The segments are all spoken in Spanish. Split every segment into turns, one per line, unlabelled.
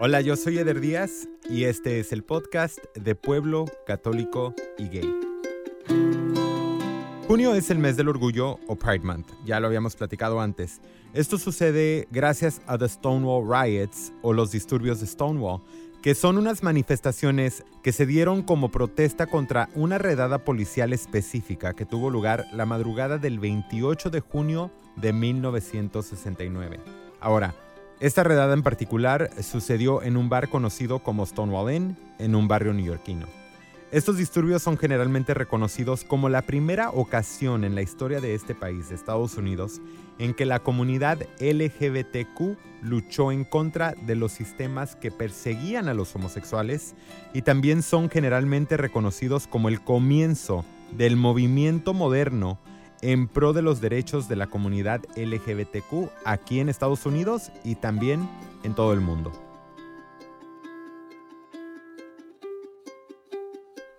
Hola, yo soy Eder Díaz y este es el podcast de Pueblo Católico y Gay. Junio es el mes del orgullo o Pride Month, ya lo habíamos platicado antes. Esto sucede gracias a The Stonewall Riots o los disturbios de Stonewall, que son unas manifestaciones que se dieron como protesta contra una redada policial específica que tuvo lugar la madrugada del 28 de junio de 1969. Ahora, esta redada en particular sucedió en un bar conocido como Stonewall Inn, en un barrio neoyorquino. Estos disturbios son generalmente reconocidos como la primera ocasión en la historia de este país, Estados Unidos, en que la comunidad LGBTQ luchó en contra de los sistemas que perseguían a los homosexuales y también son generalmente reconocidos como el comienzo del movimiento moderno en pro de los derechos de la comunidad LGBTQ aquí en Estados Unidos y también en todo el mundo.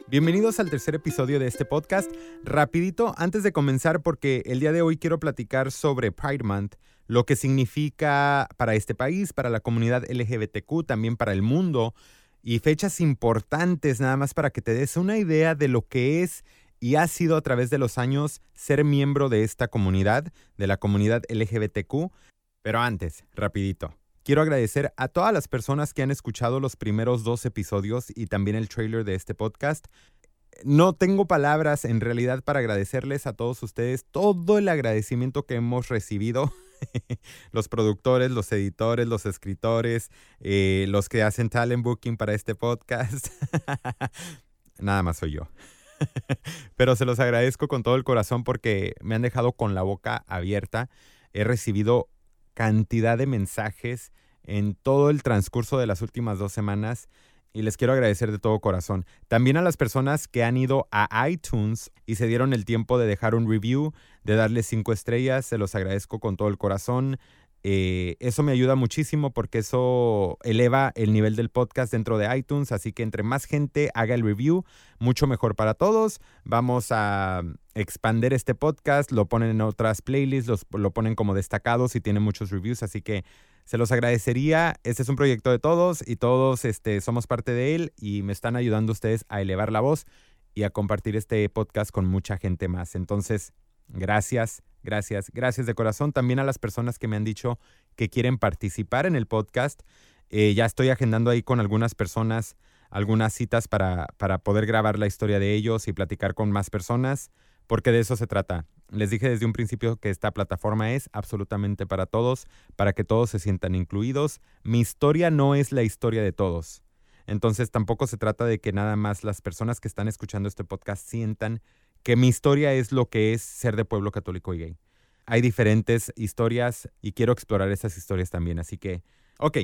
Bienvenidos al tercer episodio de este podcast. Rapidito, antes de comenzar, porque el día de hoy quiero platicar sobre Pride Month, lo que significa para este país, para la comunidad LGBTQ, también para el mundo, y fechas importantes nada más para que te des una idea de lo que es y ha sido a través de los años ser miembro de esta comunidad, de la comunidad LGBTQ. Pero antes, rapidito, quiero agradecer a todas las personas que han escuchado los primeros dos episodios y también el trailer de este podcast. No tengo palabras en realidad para agradecerles a todos ustedes todo el agradecimiento que hemos recibido. los productores, los editores, los escritores, eh, los que hacen talent booking para este podcast. Nada más soy yo. Pero se los agradezco con todo el corazón porque me han dejado con la boca abierta. He recibido cantidad de mensajes en todo el transcurso de las últimas dos semanas y les quiero agradecer de todo corazón. También a las personas que han ido a iTunes y se dieron el tiempo de dejar un review, de darle cinco estrellas, se los agradezco con todo el corazón. Eh, eso me ayuda muchísimo porque eso eleva el nivel del podcast dentro de iTunes, así que entre más gente haga el review, mucho mejor para todos. Vamos a expander este podcast, lo ponen en otras playlists, lo ponen como destacados y tiene muchos reviews, así que se los agradecería. Este es un proyecto de todos y todos este, somos parte de él y me están ayudando ustedes a elevar la voz y a compartir este podcast con mucha gente más. Entonces, gracias Gracias, gracias de corazón también a las personas que me han dicho que quieren participar en el podcast. Eh, ya estoy agendando ahí con algunas personas algunas citas para, para poder grabar la historia de ellos y platicar con más personas, porque de eso se trata. Les dije desde un principio que esta plataforma es absolutamente para todos, para que todos se sientan incluidos. Mi historia no es la historia de todos. Entonces tampoco se trata de que nada más las personas que están escuchando este podcast sientan que mi historia es lo que es ser de pueblo católico y gay. Hay diferentes historias y quiero explorar esas historias también. Así que, ok,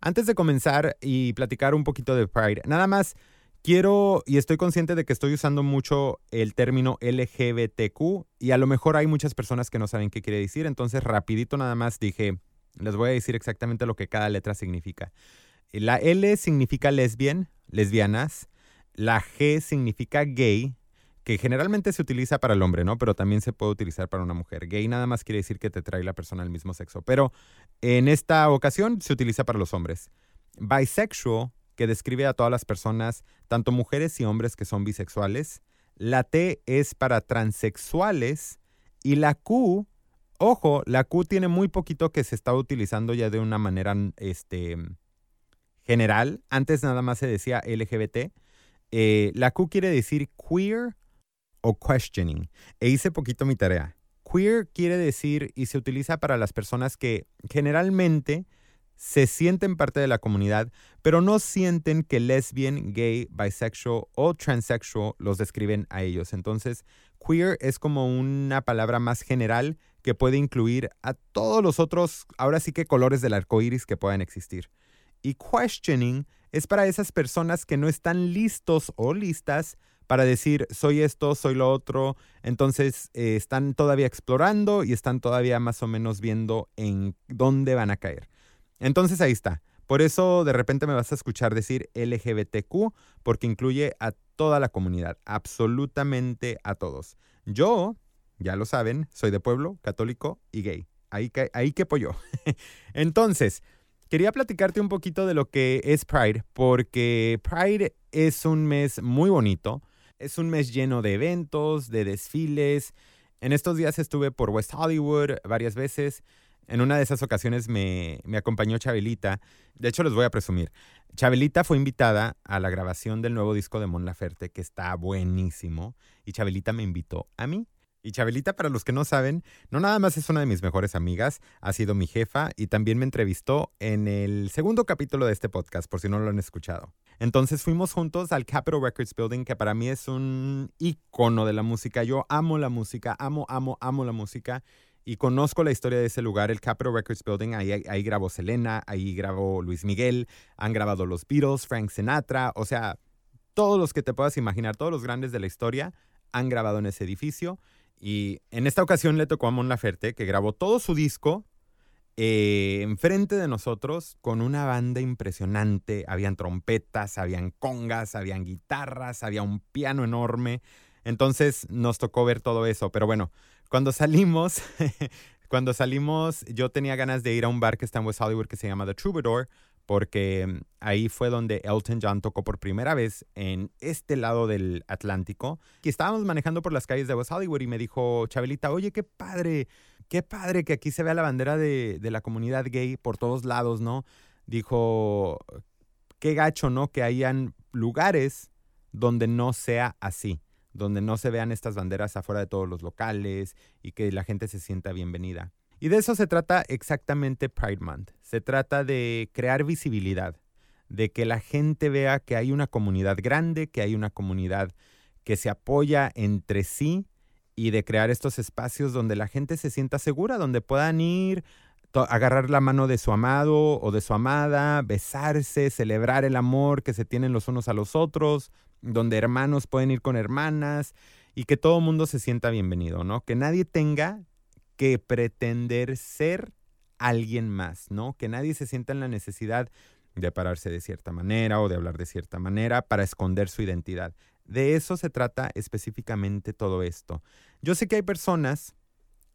antes de comenzar y platicar un poquito de Pride, nada más quiero y estoy consciente de que estoy usando mucho el término LGBTQ y a lo mejor hay muchas personas que no saben qué quiere decir, entonces rapidito nada más dije, les voy a decir exactamente lo que cada letra significa. La L significa lesbian, lesbianas, la G significa gay, que generalmente se utiliza para el hombre, ¿no? Pero también se puede utilizar para una mujer. Gay nada más quiere decir que te trae la persona del mismo sexo, pero en esta ocasión se utiliza para los hombres. Bisexual, que describe a todas las personas, tanto mujeres y hombres que son bisexuales. La T es para transexuales y la Q, ojo, la Q tiene muy poquito que se está utilizando ya de una manera este, general. Antes nada más se decía LGBT. Eh, la Q quiere decir queer o questioning. E hice poquito mi tarea. Queer quiere decir y se utiliza para las personas que generalmente se sienten parte de la comunidad, pero no sienten que lesbian, gay, bisexual o transsexual los describen a ellos. Entonces, queer es como una palabra más general que puede incluir a todos los otros, ahora sí que colores del arco iris que puedan existir. Y questioning es para esas personas que no están listos o listas para decir, soy esto, soy lo otro. Entonces, eh, están todavía explorando y están todavía más o menos viendo en dónde van a caer. Entonces, ahí está. Por eso de repente me vas a escuchar decir LGBTQ, porque incluye a toda la comunidad, absolutamente a todos. Yo, ya lo saben, soy de pueblo, católico y gay. Ahí, ahí quepo yo. Entonces, quería platicarte un poquito de lo que es Pride, porque Pride es un mes muy bonito, es un mes lleno de eventos, de desfiles. En estos días estuve por West Hollywood varias veces. En una de esas ocasiones me, me acompañó Chabelita. De hecho, les voy a presumir. Chabelita fue invitada a la grabación del nuevo disco de Mon Laferte, que está buenísimo. Y Chabelita me invitó a mí. Y Chabelita, para los que no saben, no nada más es una de mis mejores amigas, ha sido mi jefa y también me entrevistó en el segundo capítulo de este podcast, por si no lo han escuchado. Entonces fuimos juntos al Capitol Records Building, que para mí es un icono de la música. Yo amo la música, amo, amo, amo la música y conozco la historia de ese lugar, el Capitol Records Building. Ahí, ahí grabó Selena, ahí grabó Luis Miguel, han grabado los Beatles, Frank Sinatra, o sea, todos los que te puedas imaginar, todos los grandes de la historia han grabado en ese edificio. Y en esta ocasión le tocó a Mon Laferte, que grabó todo su disco eh, enfrente de nosotros con una banda impresionante. Habían trompetas, habían congas, habían guitarras, había un piano enorme. Entonces nos tocó ver todo eso. Pero bueno, cuando salimos, cuando salimos, yo tenía ganas de ir a un bar que está en West Hollywood que se llama The Troubadour porque mm, ahí fue donde Elton John tocó por primera vez en este lado del Atlántico. Y estábamos manejando por las calles de West Hollywood y me dijo Chabelita, oye, qué padre, qué padre que aquí se vea la bandera de, de la comunidad gay por todos lados, ¿no? Dijo, qué gacho, ¿no? Que hayan lugares donde no sea así, donde no se vean estas banderas afuera de todos los locales y que la gente se sienta bienvenida. Y de eso se trata exactamente Pride Month. Se trata de crear visibilidad, de que la gente vea que hay una comunidad grande, que hay una comunidad que se apoya entre sí y de crear estos espacios donde la gente se sienta segura, donde puedan ir, agarrar la mano de su amado o de su amada, besarse, celebrar el amor que se tienen los unos a los otros, donde hermanos pueden ir con hermanas y que todo el mundo se sienta bienvenido, ¿no? Que nadie tenga que pretender ser alguien más, ¿no? Que nadie se sienta en la necesidad de pararse de cierta manera o de hablar de cierta manera para esconder su identidad. De eso se trata específicamente todo esto. Yo sé que hay personas,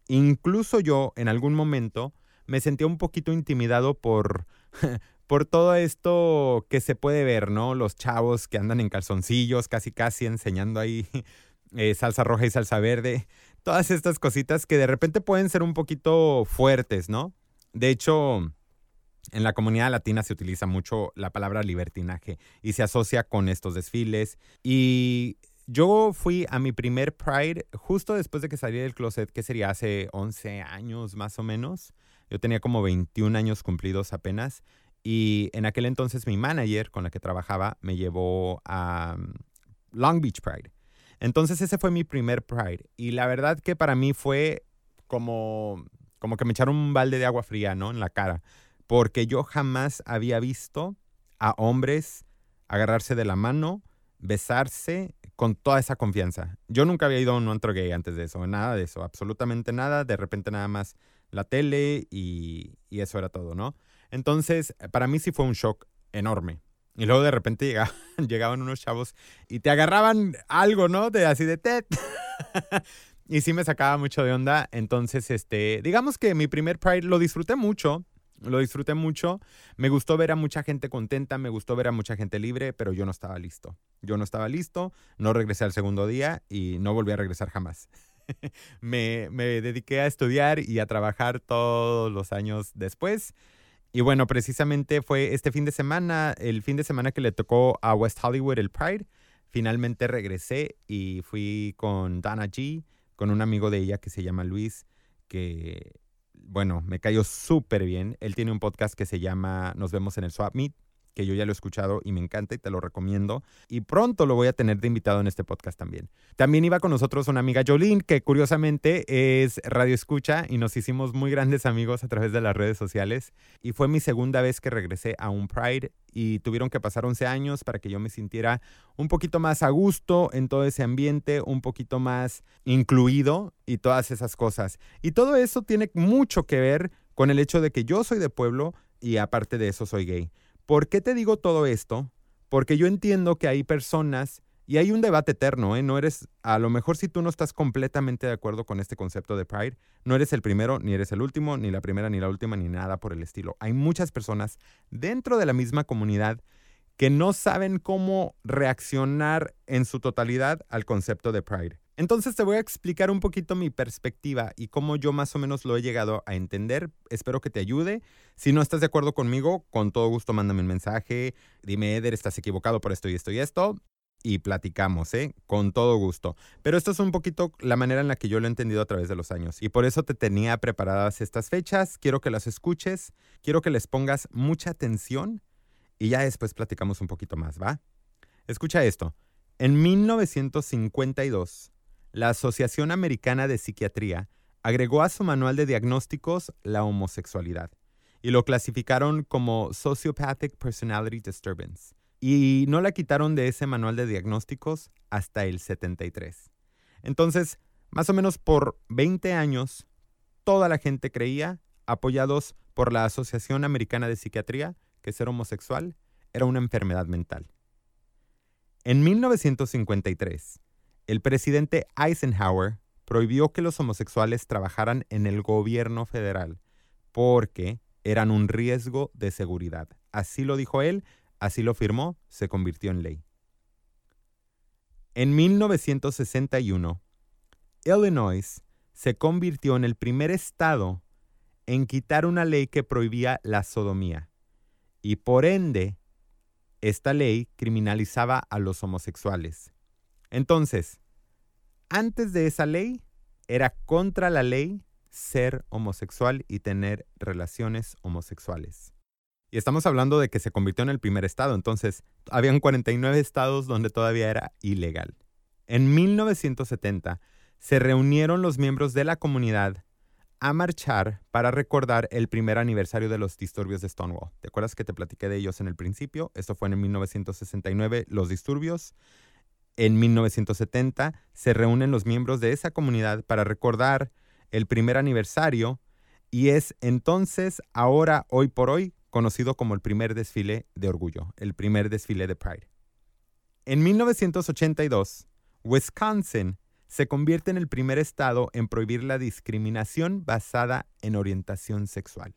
incluso yo en algún momento, me sentía un poquito intimidado por, por todo esto que se puede ver, ¿no? Los chavos que andan en calzoncillos, casi casi enseñando ahí eh, salsa roja y salsa verde todas estas cositas que de repente pueden ser un poquito fuertes, ¿no? De hecho, en la comunidad latina se utiliza mucho la palabra libertinaje y se asocia con estos desfiles. Y yo fui a mi primer Pride justo después de que salí del closet, que sería hace 11 años más o menos. Yo tenía como 21 años cumplidos apenas. Y en aquel entonces mi manager con la que trabajaba me llevó a um, Long Beach Pride. Entonces ese fue mi primer Pride. Y la verdad que para mí fue como, como que me echaron un balde de agua fría, ¿no? En la cara. Porque yo jamás había visto a hombres agarrarse de la mano, besarse con toda esa confianza. Yo nunca había ido a un antro gay antes de eso, nada de eso, absolutamente nada. De repente nada más la tele y, y eso era todo, ¿no? Entonces, para mí sí fue un shock enorme. Y luego de repente llegaban unos chavos y te agarraban algo, ¿no? De así de TED. y sí me sacaba mucho de onda. Entonces, este, digamos que mi primer Pride lo disfruté mucho. Lo disfruté mucho. Me gustó ver a mucha gente contenta, me gustó ver a mucha gente libre, pero yo no estaba listo. Yo no estaba listo, no regresé al segundo día y no volví a regresar jamás. me, me dediqué a estudiar y a trabajar todos los años después. Y bueno, precisamente fue este fin de semana, el fin de semana que le tocó a West Hollywood el Pride. Finalmente regresé y fui con Dana G, con un amigo de ella que se llama Luis, que, bueno, me cayó súper bien. Él tiene un podcast que se llama Nos vemos en el Swap Meet que yo ya lo he escuchado y me encanta y te lo recomiendo. Y pronto lo voy a tener de invitado en este podcast también. También iba con nosotros una amiga Jolene, que curiosamente es radio escucha y nos hicimos muy grandes amigos a través de las redes sociales. Y fue mi segunda vez que regresé a un Pride y tuvieron que pasar 11 años para que yo me sintiera un poquito más a gusto en todo ese ambiente, un poquito más incluido y todas esas cosas. Y todo eso tiene mucho que ver con el hecho de que yo soy de pueblo y aparte de eso soy gay. ¿Por qué te digo todo esto? Porque yo entiendo que hay personas Y hay un debate eterno, ¿eh? No eres, a lo mejor si tú no estás completamente de acuerdo con este concepto de Pride, no eres el primero, ni eres el último, ni la primera, ni la última, ni nada por el estilo. Hay muchas personas dentro de la misma comunidad que no saben cómo reaccionar en su totalidad al concepto de Pride. Entonces te voy a explicar un poquito mi perspectiva y cómo yo más o menos lo he llegado a entender. Espero que te ayude. Si no estás de acuerdo conmigo, con todo gusto mándame un mensaje. Dime, Eder, estás equivocado por esto y esto y esto y platicamos, ¿eh? Con todo gusto. Pero esto es un poquito la manera en la que yo lo he entendido a través de los años. Y por eso te tenía preparadas estas fechas. Quiero que las escuches, quiero que les pongas mucha atención y ya después platicamos un poquito más, ¿va? Escucha esto. En 1952, la Asociación Americana de Psiquiatría agregó a su manual de diagnósticos la homosexualidad y lo clasificaron como Sociopathic Personality Disturbance y no la quitaron de ese manual de diagnósticos hasta el 73. Entonces, más o menos por 20 años, toda la gente creía, apoyados por la Asociación Americana de Psiquiatría, que ser homosexual era una enfermedad mental. En 1953, el presidente Eisenhower prohibió que los homosexuales trabajaran en el gobierno federal porque eran un riesgo de seguridad. Así lo dijo él Así lo firmó, se convirtió en ley. En 1961, Illinois se convirtió en el primer estado en quitar una ley que prohibía la sodomía, y por ende, esta ley criminalizaba a los homosexuales. Entonces, antes de esa ley, era contra la ley ser homosexual y tener relaciones homosexuales. Y estamos hablando de que se convirtió en el primer estado, entonces habían 49 estados donde todavía era ilegal. En 1970 se reunieron los miembros de la comunidad a marchar para recordar el primer aniversario de los disturbios de Stonewall. ¿Te acuerdas que te platiqué de ellos en el principio? Esto fue en 1969, los disturbios. En 1970 se reúnen los miembros de esa comunidad para recordar el primer aniversario y es entonces, ahora, hoy por hoy, conocido como el primer desfile de orgullo, el primer desfile de Pride. En 1982, Wisconsin se convierte en el primer estado en prohibir la discriminación basada en orientación sexual.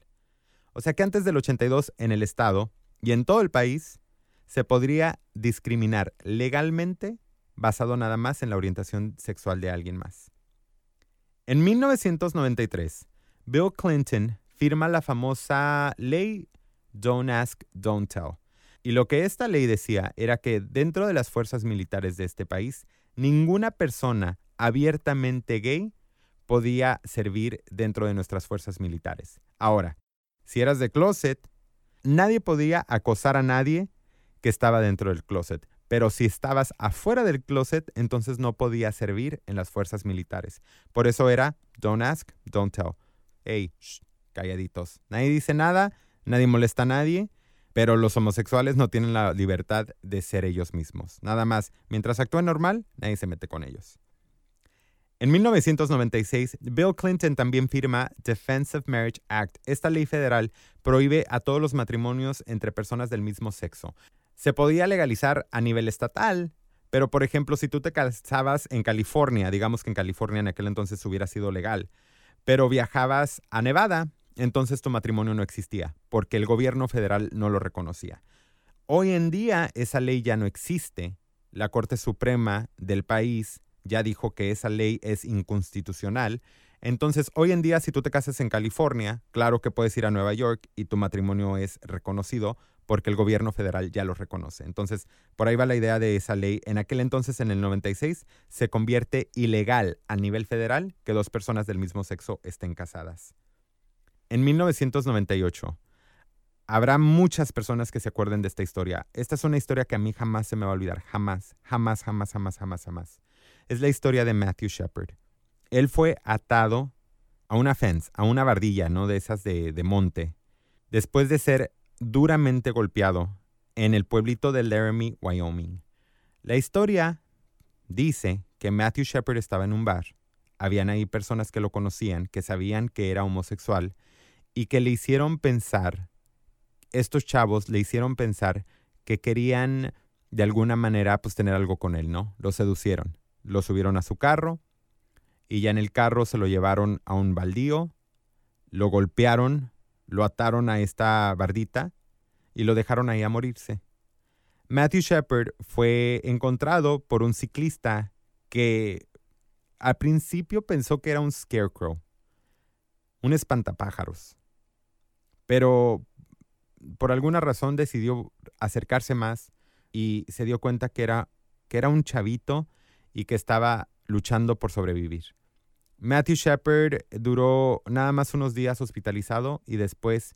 O sea que antes del 82 en el estado y en todo el país se podría discriminar legalmente basado nada más en la orientación sexual de alguien más. En 1993, Bill Clinton firma la famosa ley Don't Ask, Don't Tell. Y lo que esta ley decía era que dentro de las fuerzas militares de este país, ninguna persona abiertamente gay podía servir dentro de nuestras fuerzas militares. Ahora, si eras de closet, nadie podía acosar a nadie que estaba dentro del closet. Pero si estabas afuera del closet, entonces no podías servir en las fuerzas militares. Por eso era don't ask, don't tell. Hey, calladitos. Nadie dice nada, nadie molesta a nadie, pero los homosexuales no tienen la libertad de ser ellos mismos. Nada más, mientras actúen normal, nadie se mete con ellos. En 1996, Bill Clinton también firma Defense of Marriage Act. Esta ley federal prohíbe a todos los matrimonios entre personas del mismo sexo. Se podía legalizar a nivel estatal, pero por ejemplo, si tú te casabas en California, digamos que en California en aquel entonces hubiera sido legal, pero viajabas a Nevada, entonces tu matrimonio no existía, porque el gobierno federal no lo reconocía. Hoy en día esa ley ya no existe. La Corte Suprema del país ya dijo que esa ley es inconstitucional. Entonces, hoy en día, si tú te casas en California, claro que puedes ir a Nueva York y tu matrimonio es reconocido porque el gobierno federal ya lo reconoce. Entonces, por ahí va la idea de esa ley. En aquel entonces, en el 96, se convierte ilegal a nivel federal que dos personas del mismo sexo estén casadas. En 1998, habrá muchas personas que se acuerden de esta historia. Esta es una historia que a mí jamás se me va a olvidar. Jamás, jamás, jamás, jamás, jamás, jamás. Es la historia de Matthew Shepard. Él fue atado a una fence, a una bardilla, ¿no? De esas de, de monte, después de ser duramente golpeado en el pueblito de Laramie, Wyoming. La historia dice que Matthew Shepard estaba en un bar. Habían ahí personas que lo conocían, que sabían que era homosexual y que le hicieron pensar, estos chavos le hicieron pensar que querían de alguna manera pues tener algo con él, ¿no? Lo seducieron, lo subieron a su carro y ya en el carro se lo llevaron a un baldío, lo golpearon, lo ataron a esta bardita y lo dejaron ahí a morirse. Matthew Shepard fue encontrado por un ciclista que al principio pensó que era un scarecrow, un espantapájaros, pero por alguna razón decidió acercarse más y se dio cuenta que era, que era un chavito y que estaba luchando por sobrevivir. Matthew Shepard duró nada más unos días hospitalizado y después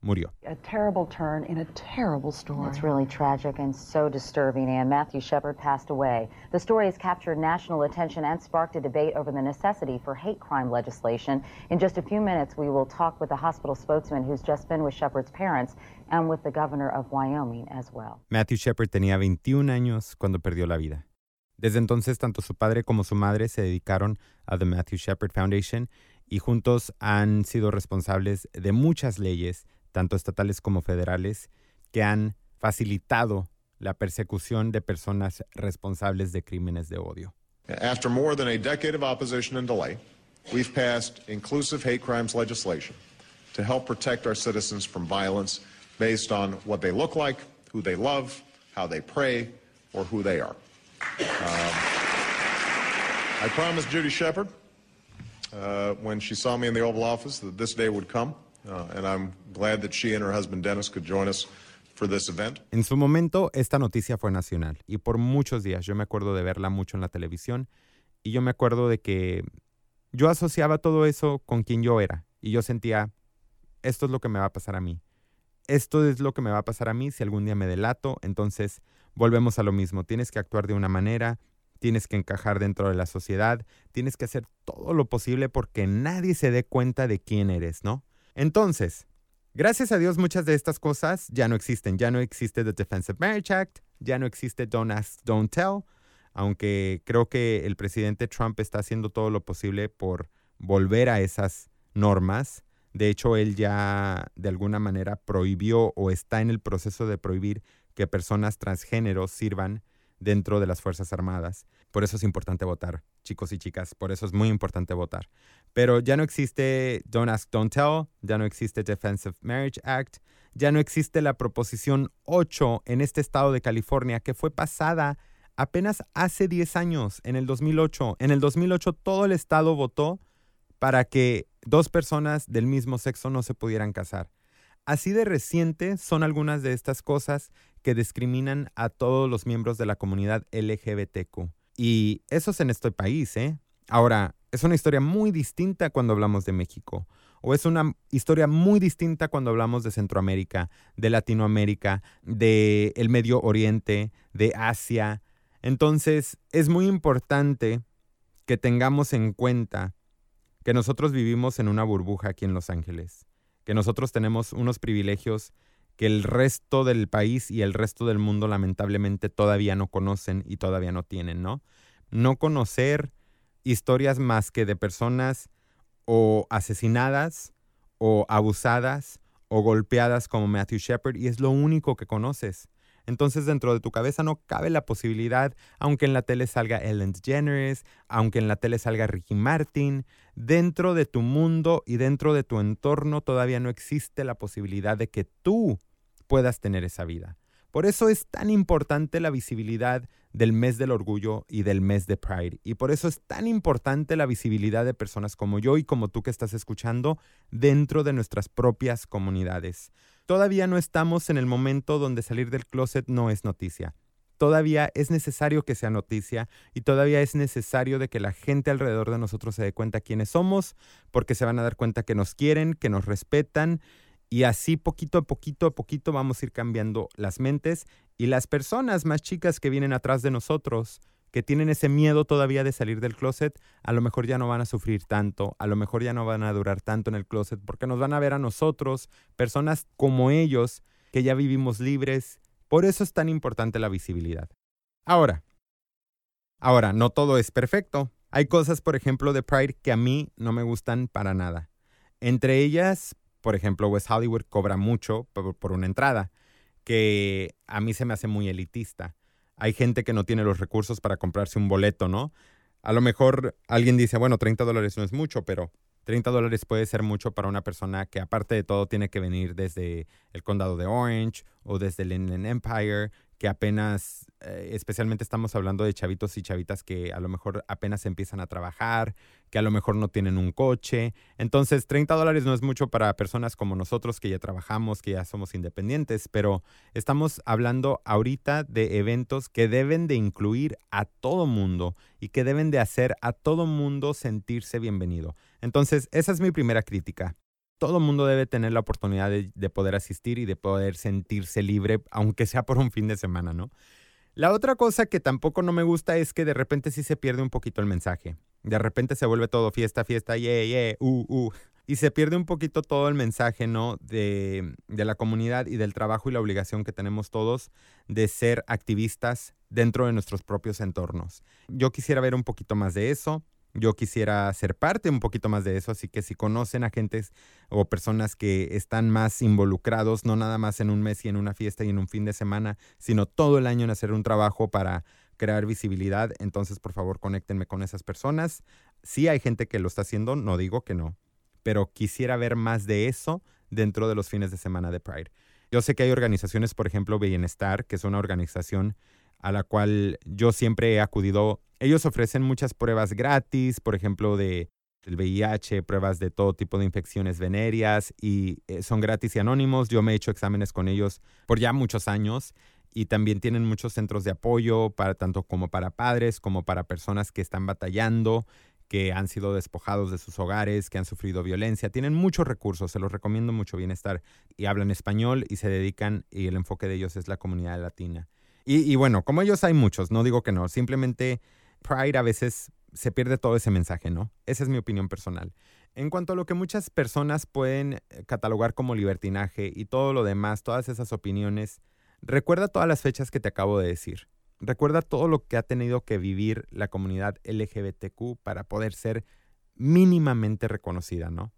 murió.
A terrible turn in a terrible story.
It's really tragic and so disturbing, and Matthew Shepard passed away. The story has captured national attention and sparked a debate over the necessity for hate crime legislation. In just a few minutes, we will talk with the hospital spokesman who's just been with Shepard's parents and with the governor of Wyoming as well.
Matthew Shepard tenía 21 años cuando perdió la vida. Desde entonces, tanto su padre como su madre se dedicaron a The Matthew Shepard Foundation y juntos han sido responsables de muchas leyes, tanto estatales como federales, que han facilitado la persecución de personas responsables de crímenes de odio.
After more than a decade of opposition and delay, we've passed inclusive hate crimes legislation to help protect our citizens from violence based on what they look like, who they love, how they pray, or who they are. Um, I promised Judy Shepard uh, when she saw me in the Oval Office that this day would come, uh, and I'm glad that she and her husband Dennis could join us for this event.
En su momento, esta noticia fue nacional y por muchos días yo me acuerdo de verla mucho en la televisión y yo me acuerdo de que yo asociaba todo eso con quien yo era y yo sentía, esto es lo que me va a pasar a mí. Esto es lo que me va a pasar a mí si algún día me delato, entonces volvemos a lo mismo, tienes que actuar de una manera, tienes que encajar dentro de la sociedad, tienes que hacer todo lo posible porque nadie se dé cuenta de quién eres, ¿no? Entonces, gracias a Dios muchas de estas cosas ya no existen, ya no existe The Defensive Marriage Act, ya no existe Don't Ask, Don't Tell, aunque creo que el presidente Trump está haciendo todo lo posible por volver a esas normas. De hecho, él ya de alguna manera prohibió o está en el proceso de prohibir que personas transgéneros sirvan dentro de las Fuerzas Armadas. Por eso es importante votar, chicos y chicas, por eso es muy importante votar. Pero ya no existe Don't Ask, Don't Tell, ya no existe Defensive Marriage Act, ya no existe la Proposición 8 en este estado de California que fue pasada apenas hace 10 años, en el 2008. En el 2008 todo el estado votó para que dos personas del mismo sexo no se pudieran casar. Así de reciente son algunas de estas cosas que discriminan a todos los miembros de la comunidad LGBTQ. Y eso es en este país, ¿eh? Ahora, es una historia muy distinta cuando hablamos de México. O es una historia muy distinta cuando hablamos de Centroamérica, de Latinoamérica, de el Medio Oriente, de Asia. Entonces, es muy importante que tengamos en cuenta que nosotros vivimos en una burbuja aquí en Los Ángeles que nosotros tenemos unos privilegios que el resto del país y el resto del mundo lamentablemente todavía no conocen y todavía no tienen, ¿no? No conocer historias más que de personas o asesinadas o abusadas o golpeadas como Matthew Shepard y es lo único que conoces. Entonces dentro de tu cabeza no cabe la posibilidad, aunque en la tele salga Ellen DeGeneres, aunque en la tele salga Ricky Martin, dentro de tu mundo y dentro de tu entorno todavía no existe la posibilidad de que tú puedas tener esa vida. Por eso es tan importante la visibilidad del mes del orgullo y del mes de Pride. Y por eso es tan importante la visibilidad de personas como yo y como tú que estás escuchando dentro de nuestras propias comunidades. Todavía no estamos en el momento donde salir del closet no es noticia. Todavía es necesario que sea noticia y todavía es necesario de que la gente alrededor de nosotros se dé cuenta quiénes somos, porque se van a dar cuenta que nos quieren, que nos respetan y así poquito a poquito a poquito vamos a ir cambiando las mentes y las personas más chicas que vienen atrás de nosotros que tienen ese miedo todavía de salir del closet, a lo mejor ya no van a sufrir tanto, a lo mejor ya no van a durar tanto en el closet, porque nos van a ver a nosotros, personas como ellos, que ya vivimos libres. Por eso es tan importante la visibilidad. Ahora, ahora, no todo es perfecto. Hay cosas, por ejemplo, de Pride que a mí no me gustan para nada. Entre ellas, por ejemplo, West Hollywood cobra mucho por, por una entrada que a mí se me hace muy elitista. Hay gente que no tiene los recursos para comprarse un boleto, ¿no? A lo mejor alguien dice, bueno, 30 dólares no es mucho, pero 30 dólares puede ser mucho para una persona que aparte de todo tiene que venir desde el condado de Orange o desde el Inland Empire, que apenas, eh, especialmente estamos hablando de chavitos y chavitas que a lo mejor apenas empiezan a trabajar, que a lo mejor no tienen un coche. Entonces, 30 dólares no es mucho para personas como nosotros que ya trabajamos, que ya somos independientes, pero estamos hablando ahorita de eventos que deben de incluir a todo mundo y que deben de hacer a todo mundo sentirse bienvenido. Entonces, esa es mi primera crítica todo el mundo debe tener la oportunidad de, poder asistir y de poder sentirse libre, aunque sea por un fin de semana, ¿no? La otra cosa que tampoco no me gusta es que de repente sí se pierde un poquito el mensaje. De repente se vuelve todo fiesta, fiesta, yeah, yeah, uh, uh. Y se pierde un poquito todo el mensaje, ¿no? De, de la comunidad y del trabajo y la obligación que tenemos todos de ser activistas dentro de nuestros propios entornos. Yo quisiera ver un poquito más de eso. Yo quisiera ser parte un poquito más de eso, así que si conocen a gentes o personas que están más involucrados, no nada más en un mes y en una fiesta y en un fin de semana, sino todo el año en hacer un trabajo para crear visibilidad, entonces por favor conéctenme con esas personas. Si hay gente que lo está haciendo, no digo que no, pero quisiera ver más de eso dentro de los fines de semana de Pride. Yo sé que hay organizaciones, por ejemplo, Bienestar, que es una organización a la cual yo siempre he acudido. Ellos ofrecen muchas pruebas gratis, por ejemplo, de el VIH, pruebas de todo tipo de infecciones venéreas y eh, son gratis y anónimos. Yo me he hecho exámenes con ellos por ya muchos años y también tienen muchos centros de apoyo para tanto como para padres como para personas que están batallando, que han sido despojados de sus hogares, que han sufrido violencia. Tienen muchos recursos, se los recomiendo mucho bienestar y hablan español y se dedican y el enfoque de ellos es la comunidad latina. Y, bueno, como ellos hay muchos, no digo que no, simplemente Pride a veces se pierde todo ese mensaje, ¿no? Esa es mi opinión personal. En cuanto a lo que muchas personas pueden eh, catalogar como libertinaje y todo lo demás, todas esas opiniones, recuerda todas las fechas que te acabo de decir. Recuerda todo lo que ha tenido que vivir la comunidad LGBTQ para poder ser mínimamente reconocida, ¿no?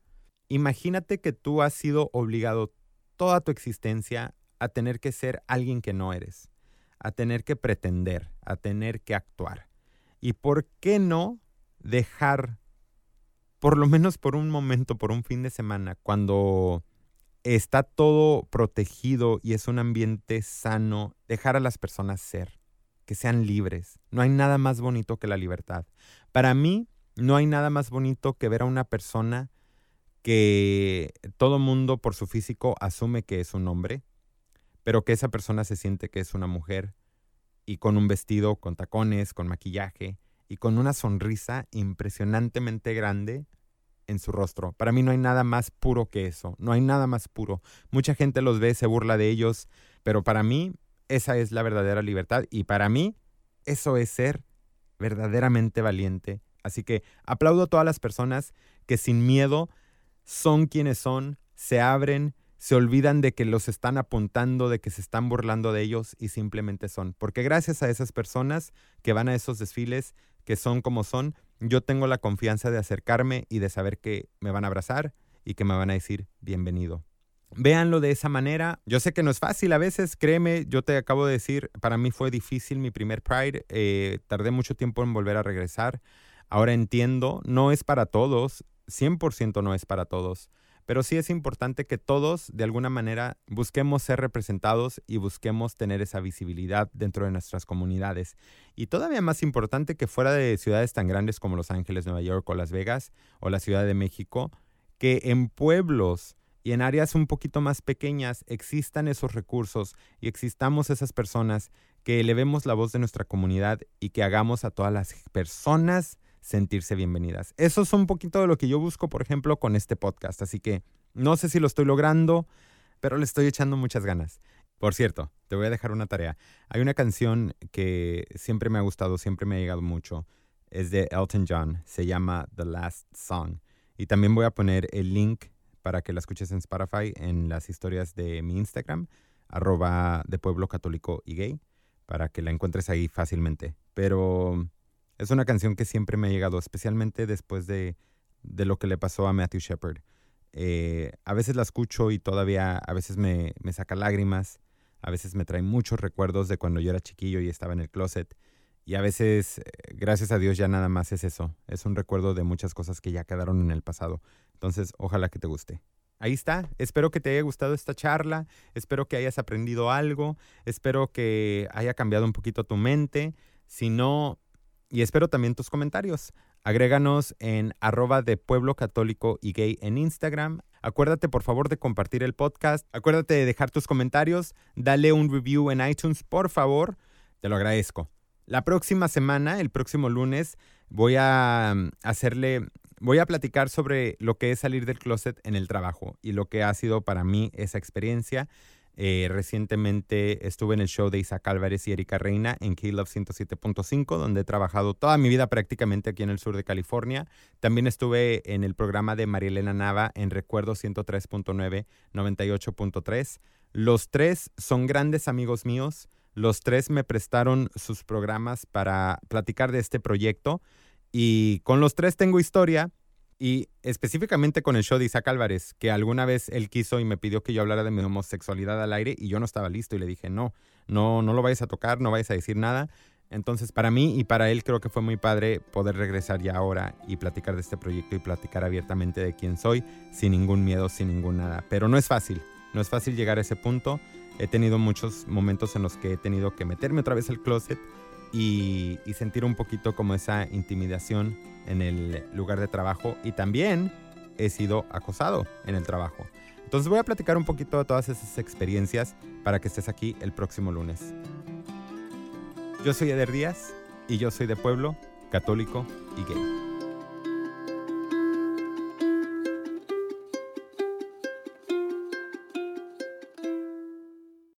Imagínate que tú has sido obligado toda tu existencia a tener que ser alguien que no eres a tener que pretender, a tener que actuar. ¿Y por qué no dejar, por lo menos por un momento, por un fin de semana, cuando está todo protegido y es un ambiente sano, dejar a las personas ser, que sean libres? No hay nada más bonito que la libertad. Para mí, no hay nada más bonito que ver a una persona que todo mundo por su físico asume que es un hombre, pero que esa persona se siente que es una mujer y con un vestido con tacones, con maquillaje y con una sonrisa impresionantemente grande en su rostro. Para mí no hay nada más puro que eso, no hay nada más puro. Mucha gente los ve, se burla de ellos, pero para mí esa es la verdadera libertad y para mí eso es ser verdaderamente valiente. Así que aplaudo a todas las personas que sin miedo son quienes son, se abren, se olvidan de que los están apuntando, de que se están burlando de ellos y simplemente son. Porque gracias a esas personas que van a esos desfiles, que son como son, yo tengo la confianza de acercarme y de saber que me van a abrazar y que me van a decir bienvenido. Véanlo de esa manera. Yo sé que no es fácil a veces, créeme, yo te acabo de decir, para mí fue difícil mi primer Pride, eh, tardé mucho tiempo en volver a regresar. Ahora entiendo, no es para todos, 100% no es para todos pero sí es importante que todos de alguna manera busquemos ser representados y busquemos tener esa visibilidad dentro de nuestras comunidades. Y todavía más importante que fuera de ciudades tan grandes como Los Ángeles, Nueva York o Las Vegas o la Ciudad de México, que en pueblos y en áreas un poquito más pequeñas existan esos recursos y existamos esas personas que elevemos la voz de nuestra comunidad y que hagamos a todas las personas sentirse bienvenidas. Eso es un poquito de lo que yo busco, por ejemplo, con este podcast. Así que no sé si lo estoy logrando, pero le estoy echando muchas ganas. Por cierto, te voy a dejar una tarea. Hay una canción que siempre me ha gustado, siempre me ha llegado mucho. Es de Elton John. Se llama The Last Song. Y también voy a poner el link para que la escuches en Spotify en las historias de mi Instagram, arroba de pueblo católico y gay, para que la encuentres ahí fácilmente. Pero es una canción que siempre me ha llegado, especialmente después de, lo que le pasó a Matthew Shepard. Eh, a veces la escucho y todavía a veces me, saca lágrimas. A veces me trae muchos recuerdos de cuando yo era chiquillo y estaba en el closet. Y a veces, gracias a Dios, ya nada más es eso. Es un recuerdo de muchas cosas que ya quedaron en el pasado. Entonces, ojalá que te guste. Ahí está. Espero que te haya gustado esta charla. Espero que hayas aprendido algo. Espero que haya cambiado un poquito tu mente. Si no, y espero también tus comentarios. Agréganos en arroba de pueblo católico y gay en Instagram. Acuérdate por favor de compartir el podcast. Acuérdate de dejar tus comentarios. Dale un review en iTunes, por favor. Te lo agradezco. La próxima semana, el próximo lunes, voy a mm, hacerle, voy a platicar sobre lo que es salir del closet en el trabajo y lo que ha sido para mí esa experiencia. Eh, recientemente estuve en el show de Isaac Álvarez y Erika Reina en K-Love 107.5, donde he trabajado toda mi vida prácticamente aquí en el sur de California. También estuve en el programa de Marielena Nava en Recuerdo 103.9, 98.3. Los tres son grandes amigos míos. Los tres me prestaron sus programas para platicar de este proyecto. Y con los tres tengo historia. Y específicamente con el show de Isaac Álvarez, que alguna vez él quiso y me pidió que yo hablara de mi homosexualidad al aire y yo no estaba listo y le dije, no, no, no lo vayas a tocar, no vayas a decir nada. Entonces, para mí y para él creo que fue muy padre poder regresar ya ahora y platicar de este proyecto y platicar abiertamente de quién soy, sin ningún miedo, sin ningún nada. Pero no es fácil, no es fácil llegar a ese punto. He tenido muchos momentos en los que he tenido que meterme otra vez al closet y, sentir un poquito como esa intimidación en el lugar de trabajo y también he sido acosado en el trabajo. Entonces voy a platicar un poquito de todas esas experiencias para que estés aquí el próximo lunes. Yo soy Eder Díaz y yo soy de pueblo, católico y gay.